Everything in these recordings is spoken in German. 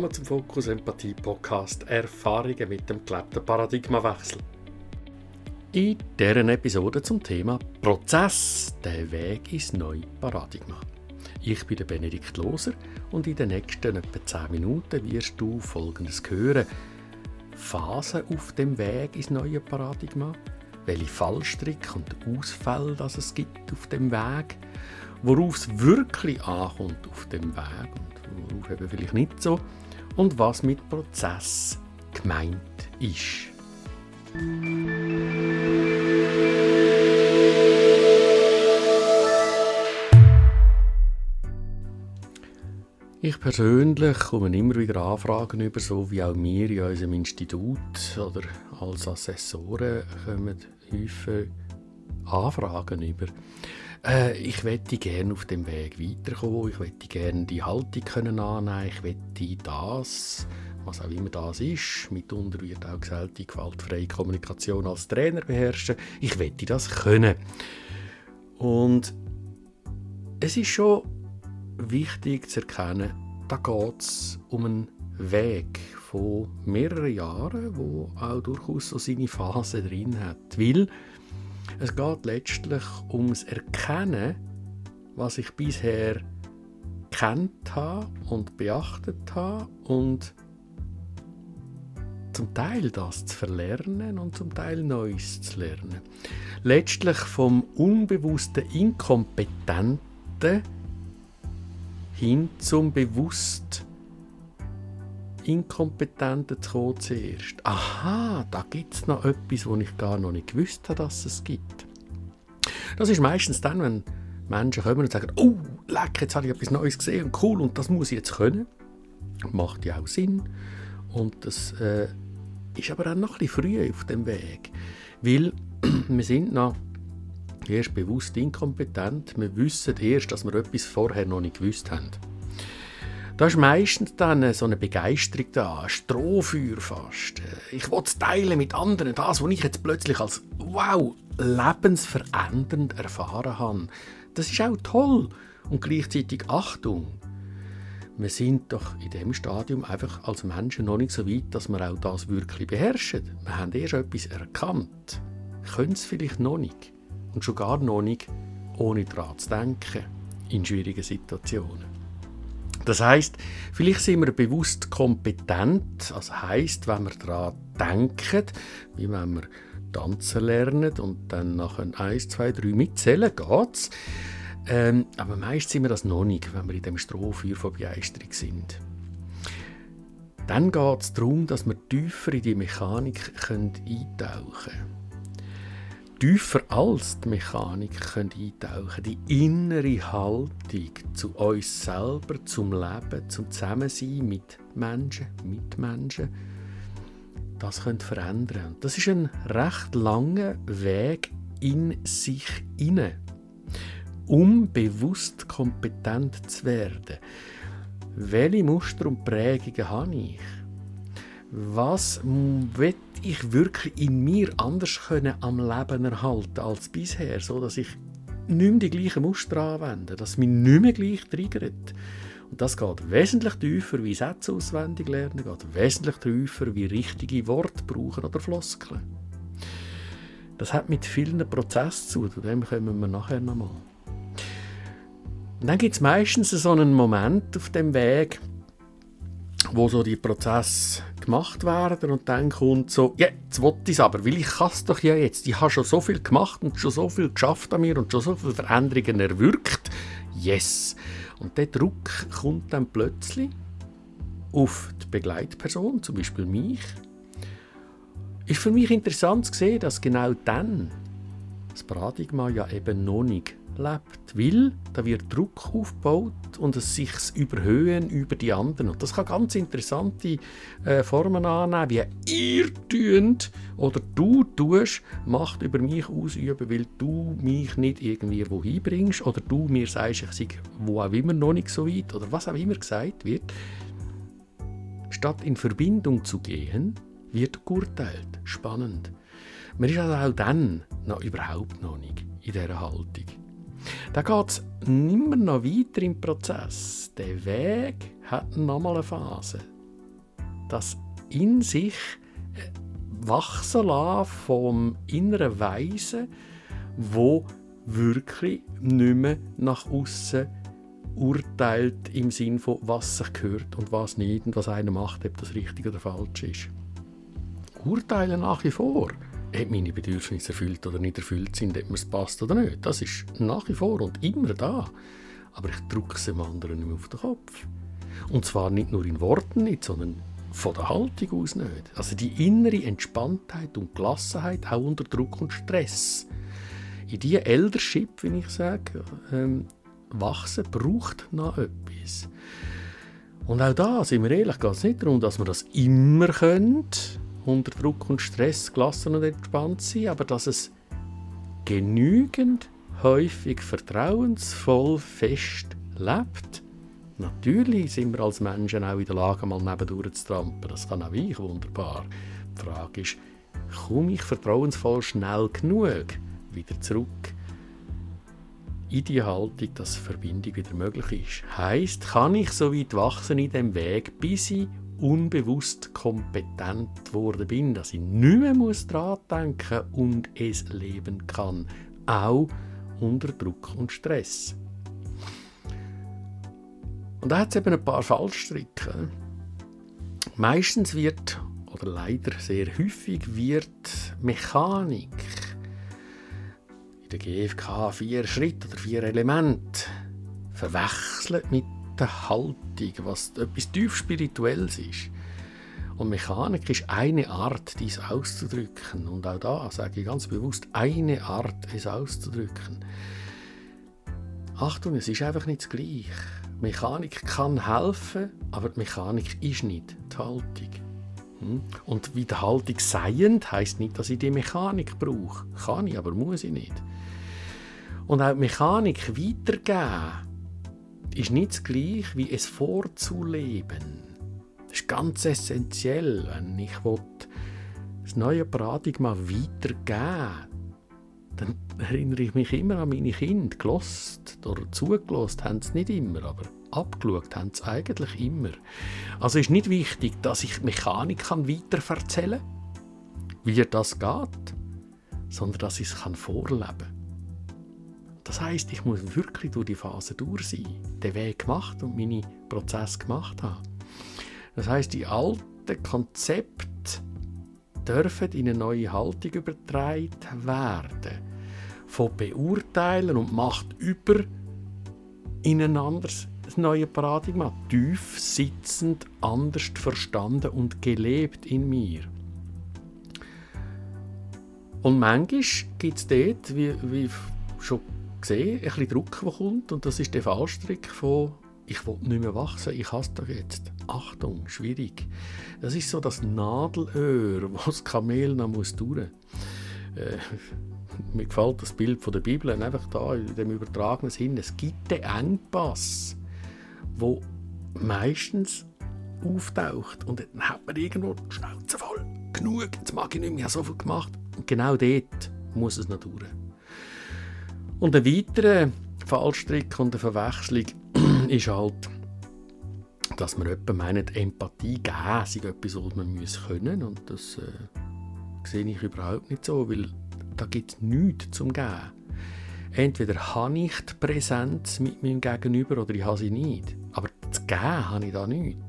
Willkommen zum Fokus Empathie Podcast Erfahrungen mit dem gelebten Paradigmawechsel. In dieser Episode zum Thema Prozess, der Weg ins neue Paradigma. Ich bin Benedikt Loser und in den nächsten etwa 10 Minuten wirst du Folgendes hören. Phasen auf dem Weg ins neue Paradigma, welche Fallstricke und Ausfälle das es gibt auf dem Weg, worauf es wirklich ankommt auf dem Weg und worauf eben vielleicht nicht so und was mit Prozess gemeint ist. Ich persönlich komme immer wieder Anfragen über, so wie auch wir in unserem Institut oder als Assessoren kommen häufig Anfragen über. Äh, ich möchte gerne auf dem Weg weiterkommen, ich möchte gerne die Haltung können annehmen, ich möchte das, was auch immer das ist, mitunter wird auch gesagt, die gewaltfreie Kommunikation als Trainer beherrschen, ich möchte das können. Und es ist schon wichtig zu erkennen, da geht es um einen Weg von mehreren Jahren, wo auch durchaus so seine Phase drin hat. Weil es geht letztlich ums Erkennen, was ich bisher kennt habe und beachtet habe und zum Teil das zu verlernen und zum Teil Neues zu lernen. Letztlich vom unbewussten Inkompetenten hin zum bewusst Inkompetenten zu kommen zuerst. Aha, da gibt es noch etwas, wo ich gar noch nicht gewusst habe, dass es gibt. Das ist meistens dann, wenn Menschen kommen und sagen, oh, leck, jetzt habe ich etwas Neues gesehen und cool und das muss ich jetzt können. Macht ja auch Sinn. Und das äh, ist aber auch noch ein bisschen früh auf dem Weg. Weil wir sind noch erst bewusst inkompetent. Wir wissen erst, dass wir etwas vorher noch nicht gewusst haben. Da ist meistens dann so eine Begeisterung da, ein Strohfeuer fast. Ich will es teilen mit anderen, das, was ich jetzt plötzlich als wow, lebensverändernd erfahren habe. Das ist auch toll und gleichzeitig Achtung. Wir sind doch in dem Stadium einfach als Menschen noch nicht so weit, dass wir auch das wirklich beherrschen. Wir haben erst etwas erkannt, können es vielleicht noch nicht und schon gar noch nicht ohne daran zu denken in schwierigen Situationen. Das heißt, vielleicht sind wir bewusst kompetent, also heißt, wenn wir daran denken, wie wenn wir tanzen lernen und dann nach eins, zwei, drei mitzählen, geht's. Ähm, aber meist sind wir das noch nicht, wenn wir in dem Strohfeuer von Begeisterung sind. Dann geht es darum, dass wir tiefer in die Mechanik eintauchen können tiefer als die Mechanik können eintauchen Die innere Haltung zu uns selber, zum Leben, zum Zusammensein mit Menschen, mit Menschen, das könnte verändern. Das ist ein recht langer Weg in sich inne, um bewusst kompetent zu werden. Welche Muster und Prägungen habe ich? Was will ich wirklich in mir anders können am Leben erhalten als bisher, so dass ich nicht mehr die gleichen Muster anwende, dass mich nicht mehr gleich triggert. Und das geht wesentlich tiefer wie Sätze auswendig lernen, geht wesentlich tiefer wie richtige Worte brauchen oder Floskeln. Das hat mit vielen Prozessen zu, zu dem kommen wir nachher nochmal. Und dann gibt es meistens so einen Moment auf dem Weg, wo so die Prozesse gemacht werden und dann kommt so, ja, jetzt will ich es aber, weil ich es doch ja jetzt. Ich habe schon so viel gemacht und schon so viel geschafft an mir und schon so viele Veränderungen erwirkt. Yes! Und der Druck kommt dann plötzlich auf die Begleitperson, zum Beispiel mich. Ist für mich interessant zu sehen, dass genau dann das Paradigma ja eben noch nicht lebt, weil da wird Druck aufgebaut und es sich überhöhen über die anderen. Und das kann ganz interessante äh, Formen annehmen, wie ihr tut oder du tust, Macht über mich ausüben, weil du mich nicht irgendwie wohin bringst oder du mir sagst, ich sei wo auch immer noch nicht so weit oder was auch immer gesagt wird. Statt in Verbindung zu gehen, wird geurteilt. Spannend. Man ist also auch dann noch überhaupt noch nicht in dieser Haltung. Da geht es nimmer noch weiter im Prozess. Der Weg hat nochmal eine Phase. das in sich äh, wachsen lassen vom inneren Weisen, wo wirklich nicht mehr nach außen urteilt im Sinn von was sich gehört und was nicht und was einer macht, ob das richtig oder falsch ist. Urteilen nach wie vor, ob meine Bedürfnisse erfüllt oder nicht erfüllt sind, ob mir es passt oder nicht. Das ist nach wie vor und immer da. Aber ich drücke es dem anderen nicht mehr auf den Kopf. Und zwar nicht nur in Worten nicht, sondern von der Haltung aus nicht. Also die innere Entspanntheit und Gelassenheit auch unter Druck und Stress. In diese Eldership, wie ich sage, ähm, wachsen, braucht noch etwas. Und auch da, sind wir ehrlich, geht es nicht darum, dass wir das immer können, unter Druck und Stress gelassen und entspannt sein, aber dass es genügend häufig vertrauensvoll fest lebt. Natürlich sind wir als Menschen auch in der Lage, mal nebendurch zu trampen. Das kann auch ich wunderbar. Die Frage ist, komme ich vertrauensvoll schnell genug wieder zurück in die Haltung, dass Verbindung wieder möglich ist. Heißt, kann ich so weit wachsen in dem Weg, bis ich unbewusst kompetent geworden bin, dass ich nicht mehr muss dran denken und es leben kann, auch unter Druck und Stress. Und da hat es eben ein paar Fallstricke. Meistens wird, oder leider sehr häufig, wird Mechanik der GFK vier Schritte oder vier Elemente verwechselt mit der Haltung, was etwas tief Spirituelles ist. Und Mechanik ist eine Art, dies auszudrücken. Und auch da sage ich ganz bewusst, eine Art, es auszudrücken. Achtung, es ist einfach nicht das Gleiche. Mechanik kann helfen, aber die Mechanik ist nicht die Haltung. Hm? Und wie die Haltung seiend heisst nicht, dass ich die Mechanik brauche. Kann ich, aber muss ich nicht. Und auch die Mechanik weitergeben ist nicht das gleiche wie es vorzuleben. Das ist ganz essentiell, wenn ich das neue Paradigma weitergeben dann erinnere ich mich immer an meine Kinder. Gelost oder zugelost haben sie nicht immer, aber abgeschaut haben sie eigentlich immer. Also ist nicht wichtig, dass ich die Mechanik kann weiter erzählen kann, wie das geht, sondern dass ich es vorleben kann. Das heißt, ich muss wirklich durch die Phase durch sein, den Weg gemacht und meine Prozess gemacht haben. Das heißt, die alten Konzepte dürfen in eine neue Haltung übertragen werden. Von beurteilen und Macht über in ein anderes neue Paradigma, tief sitzend, anders verstanden und gelebt in mir. Und manchmal gibt es dort, wie, wie schon gesehen, ein bisschen Druck, der kommt. Und das ist der Fallstrick von «Ich will nicht mehr wachsen, ich hasse das jetzt». Achtung, schwierig. Das ist so das Nadelöhr, wo das Kamel noch muss durch äh, Mir gefällt das Bild von der Bibel einfach da, in dem übertragenen Sinn. Es gibt den Engpass, wo meistens auftaucht und dann hat man irgendwo die Schnauze voll. Genug, jetzt mag ich nicht mehr, ich habe so viel gemacht. Und genau dort muss es noch durch. Und ein weiterer Fallstrick und eine Verwechslung ist halt, dass man jemandem meint, Empathie geben sei etwas, was man muss können und das äh, sehe ich überhaupt nicht so, weil da gibt es nichts zum Geben. Entweder habe ich die Präsenz mit meinem Gegenüber oder ich habe sie nicht. Aber zu geben habe ich da nichts.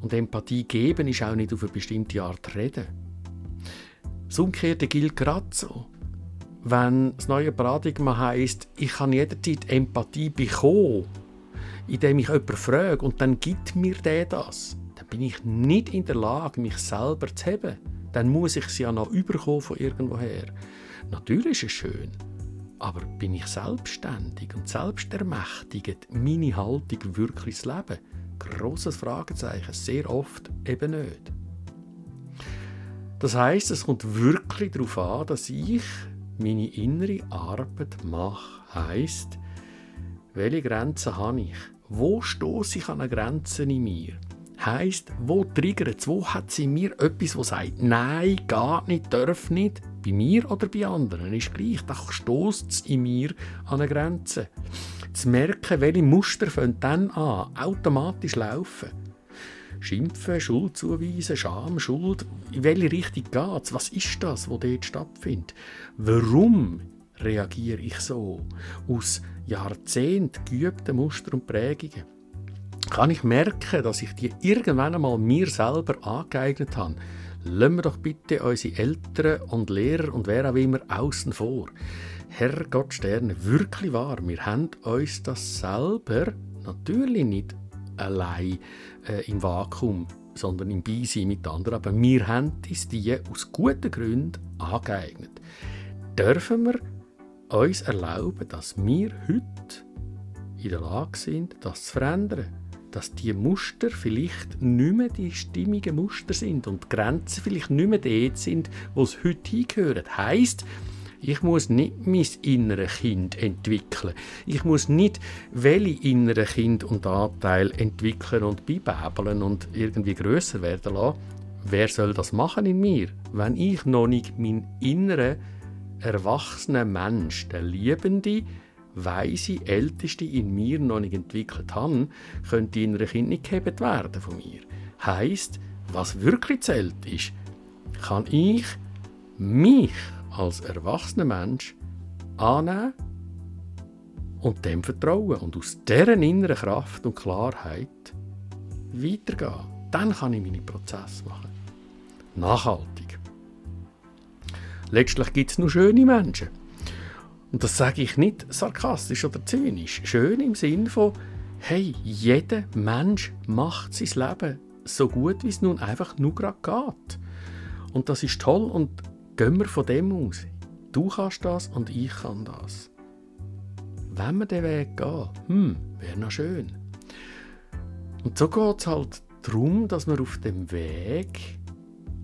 Und Empathie geben ist auch nicht auf eine bestimmte Art reden. Das Umgekehrte gilt gerade so wenn das neue Paradigma heisst, ich kann jederzeit Empathie bekommen, indem ich jemanden frage und dann gibt mir der das, dann bin ich nicht in der Lage, mich selber zu haben. Dann muss ich sie ja noch überkommen von irgendwoher. Natürlich ist es schön, aber bin ich selbstständig und selbstermächtigt, meine Haltung wirklich zu leben? Grosses Fragezeichen, sehr oft eben nicht. Das heißt, es kommt wirklich darauf an, dass ich meine innere Arbeit mache, heisst, welche Grenzen habe ich? Wo stoße ich an eine Grenze in mir? Heisst, wo triggert es? Wo hat sie mir etwas, das sagt, nein, geht nicht, darf nicht? Bei mir oder bei anderen ist gleich. Da stoßt es in mir an eine Grenze. Zu merken, welche Muster fangen dann an, automatisch laufen. Schimpfen, Schuld zuweisen, Scham, Schuld. In welche Richtung geht es? Was ist das, was dort stattfindet? Warum reagiere ich so? Aus Jahrzehnten geübten Muster und Prägungen. Kann ich merken, dass ich die irgendwann einmal mir selber angeeignet habe? Lassen wir doch bitte unsere Eltern und Lehrer und wer auch immer außen vor. Herrgott Sterne, wirklich wahr, wir haben uns das selber natürlich nicht allein äh, im Vakuum, sondern im Beisein mit anderen, aber wir haben uns die aus guten Gründen angeeignet. Dürfen wir uns erlauben, dass wir heute in der Lage sind, das zu verändern? dass die Muster vielleicht nicht mehr die stimmigen Muster sind und die Grenzen vielleicht nicht mehr dort sind, wo es heute hingehören. Heißt, ich muss nicht mein inneres Kind entwickeln. Ich muss nicht welche innere Kind und Anteil entwickeln und beibäbeln und irgendwie größer werden lassen. Wer soll das machen in mir, wenn ich noch nicht meinen inneren, erwachsenen Mensch, der Liebende, weise Älteste in mir noch nicht entwickelt habe, können die inneren Kinder nicht gehebt werden von mir. Heißt, was wirklich zählt ist, kann ich mich als erwachsener Mensch annehmen und dem vertrauen und aus deren inneren Kraft und Klarheit weitergehen. Dann kann ich meine Prozesse machen. Nachhaltig. Letztlich gibt es nur schöne Menschen. Und das sage ich nicht sarkastisch oder zynisch. Schön im Sinn von, hey, jeder Mensch macht sein Leben so gut, wie es nun einfach nur gerade geht. Und das ist toll und Gehen wir von dem aus. Du kannst das und ich kann das. Wenn wir den Weg gehen, hm, wäre noch schön. Und so geht es halt darum, dass wir auf dem Weg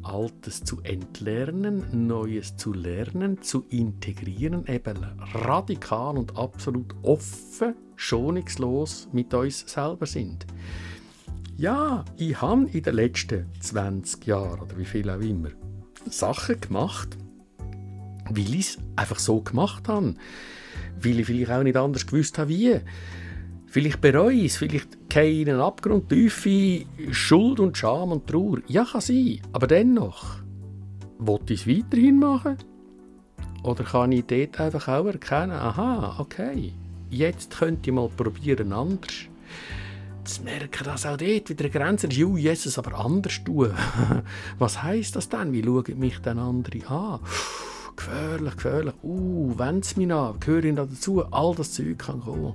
Altes zu entlernen, Neues zu lernen, zu integrieren, eben radikal und absolut offen, schonungslos mit uns selber sind. Ja, ich habe in den letzten 20 Jahren oder wie viel auch immer Sachen gemacht, weil ich es einfach so gemacht habe. Weil ich vielleicht auch nicht anders gewusst habe, wie. Vielleicht bereue ich es, vielleicht gehe ich in einen Abgrund, tiefe Schuld und Scham und Trauer. Ja, kann sein, aber dennoch. Wollte ich es weiterhin machen? Oder kann ich dort einfach auch erkennen, aha, okay, jetzt könnte ich mal probieren anders zu merken, dass auch dort wieder eine Grenze ist. Jesus, aber anders tun. Was heisst das denn? Wie schauen mich dann andere an? gefährlich, gefährlich. Uh, wenn es mich an, gehöre ich dazu. All das Zeug kann kommen.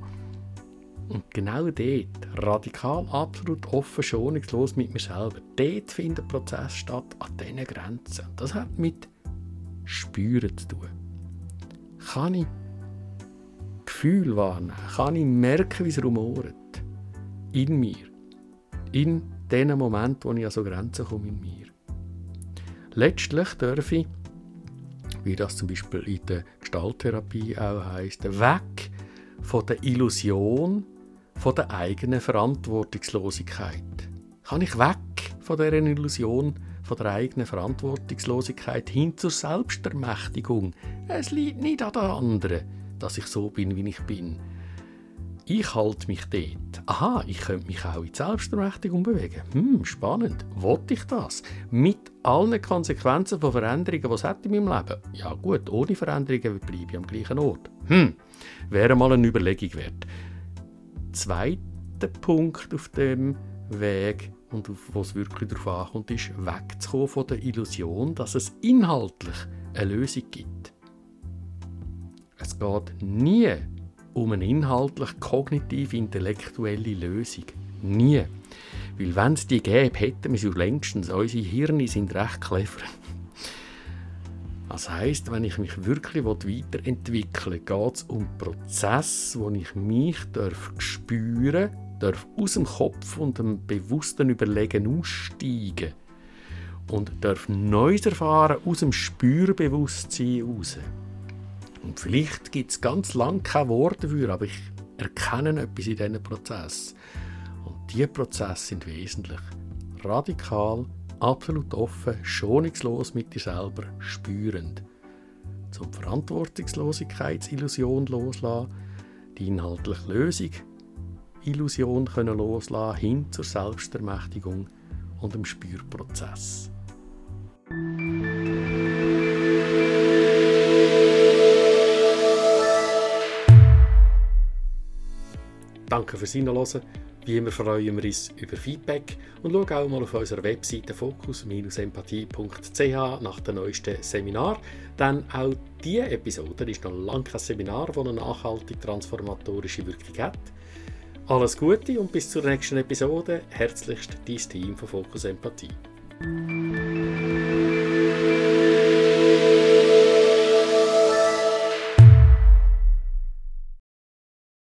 Und genau dort, radikal, absolut offen, schonungslos mit mir selber, dort findet der Prozess statt, an diesen Grenzen. Das hat mit Spüren zu tun. Kann ich Gefühl wahrnehmen? Kann ich merken, wie es rumort? In mir. In dem Moment, wo ich an so Grenzen komme in mir. Letztlich darf ich, wie das zum Beispiel in der Gestalttherapie auch heisst, weg von der Illusion von der eigenen Verantwortungslosigkeit. Kann ich weg von der Illusion von der eigenen Verantwortungslosigkeit hin zur Selbstermächtigung. Es liegt nicht an den anderen, dass ich so bin, wie ich bin ich halte mich dort. Aha, ich könnte mich auch in Selbstermächtigung bewegen. Hm, spannend. Wollte ich das? Mit allen Konsequenzen von Veränderungen, die es hat in meinem Leben? Ja gut, ohne Veränderungen bleibe ich am gleichen Ort. Hm, wäre mal eine Überlegung wert. Zweiter Punkt auf dem Weg und wo es wirklich darauf ankommt, ist wegzukommen von der Illusion, dass es inhaltlich eine Lösung gibt. Es geht nie um eine inhaltlich kognitiv-intellektuelle Lösung. Nie. Weil wenn es die gäbe, hätten wir sie längstens. Unsere Hirne sind recht clever. Das heisst, wenn ich mich wirklich weiterentwickeln will, geht es um Prozess, wo ich mich darf spüren darf, aus dem Kopf und dem bewussten Überlegen aussteigen und darf Neues erfahren aus dem Spürbewusstsein heraus. Und vielleicht gibt es ganz lange keine Worte dafür, aber ich erkenne etwas in diesen Prozess. Und diese Prozesse sind wesentlich. Radikal, absolut offen, schonungslos mit dir selber, spürend. Zum Verantwortungslosigkeitsillusion loslassen, die inhaltliche Lösung Illusion können loslassen, hin zur Selbstermächtigung und dem Spürprozess. Danke fürs Hinhören. Wie immer freuen wir uns über Feedback und schau auch mal auf unserer Webseite fokus-empathie.ch nach dem neuesten Seminar. Denn auch diese Episode ist noch lange kein Seminar, das eine nachhaltig transformatorische Wirkung hat. Alles Gute und bis zur nächsten Episode. Herzlichst dein Team von Fokus Empathie.